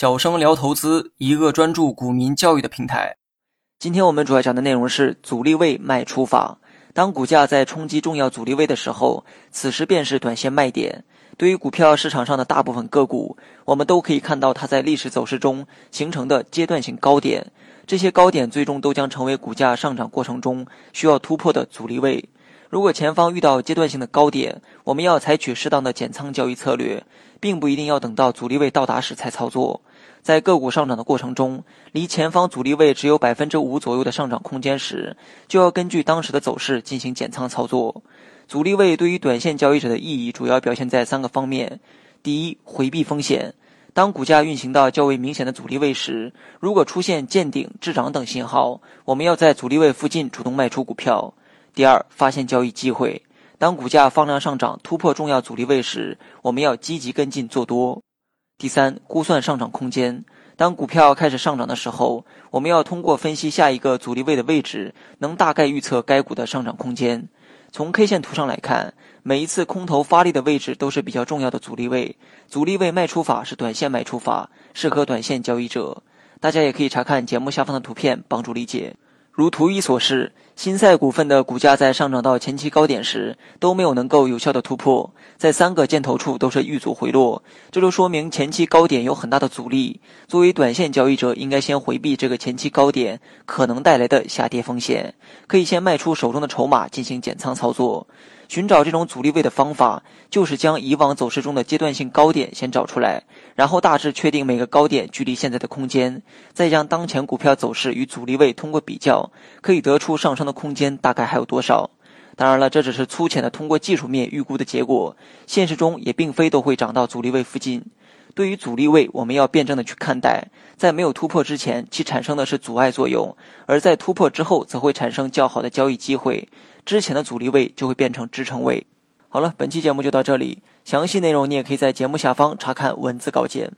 小生聊投资，一个专注股民教育的平台。今天我们主要讲的内容是阻力位卖出法。当股价在冲击重要阻力位的时候，此时便是短线卖点。对于股票市场上的大部分个股，我们都可以看到它在历史走势中形成的阶段性高点。这些高点最终都将成为股价上涨过程中需要突破的阻力位。如果前方遇到阶段性的高点，我们要采取适当的减仓交易策略，并不一定要等到阻力位到达时才操作。在个股上涨的过程中，离前方阻力位只有百分之五左右的上涨空间时，就要根据当时的走势进行减仓操作。阻力位对于短线交易者的意义主要表现在三个方面：第一，回避风险。当股价运行到较为明显的阻力位时，如果出现见顶、滞涨等信号，我们要在阻力位附近主动卖出股票。第二，发现交易机会。当股价放量上涨突破重要阻力位时，我们要积极跟进做多。第三，估算上涨空间。当股票开始上涨的时候，我们要通过分析下一个阻力位的位置，能大概预测该股的上涨空间。从 K 线图上来看，每一次空头发力的位置都是比较重要的阻力位。阻力位卖出法是短线卖出法，适合短线交易者。大家也可以查看节目下方的图片，帮助理解。如图一所示，新赛股份的股价在上涨到前期高点时都没有能够有效的突破，在三个箭头处都是遇阻回落，这就说明前期高点有很大的阻力。作为短线交易者，应该先回避这个前期高点可能带来的下跌风险，可以先卖出手中的筹码进行减仓操作。寻找这种阻力位的方法，就是将以往走势中的阶段性高点先找出来，然后大致确定每个高点距离现在的空间，再将当前股票走势与阻力位通过比较，可以得出上升的空间大概还有多少。当然了，这只是粗浅的通过技术面预估的结果，现实中也并非都会涨到阻力位附近。对于阻力位，我们要辩证的去看待，在没有突破之前，其产生的是阻碍作用；而在突破之后，则会产生较好的交易机会。之前的阻力位就会变成支撑位。好了，本期节目就到这里，详细内容你也可以在节目下方查看文字稿件。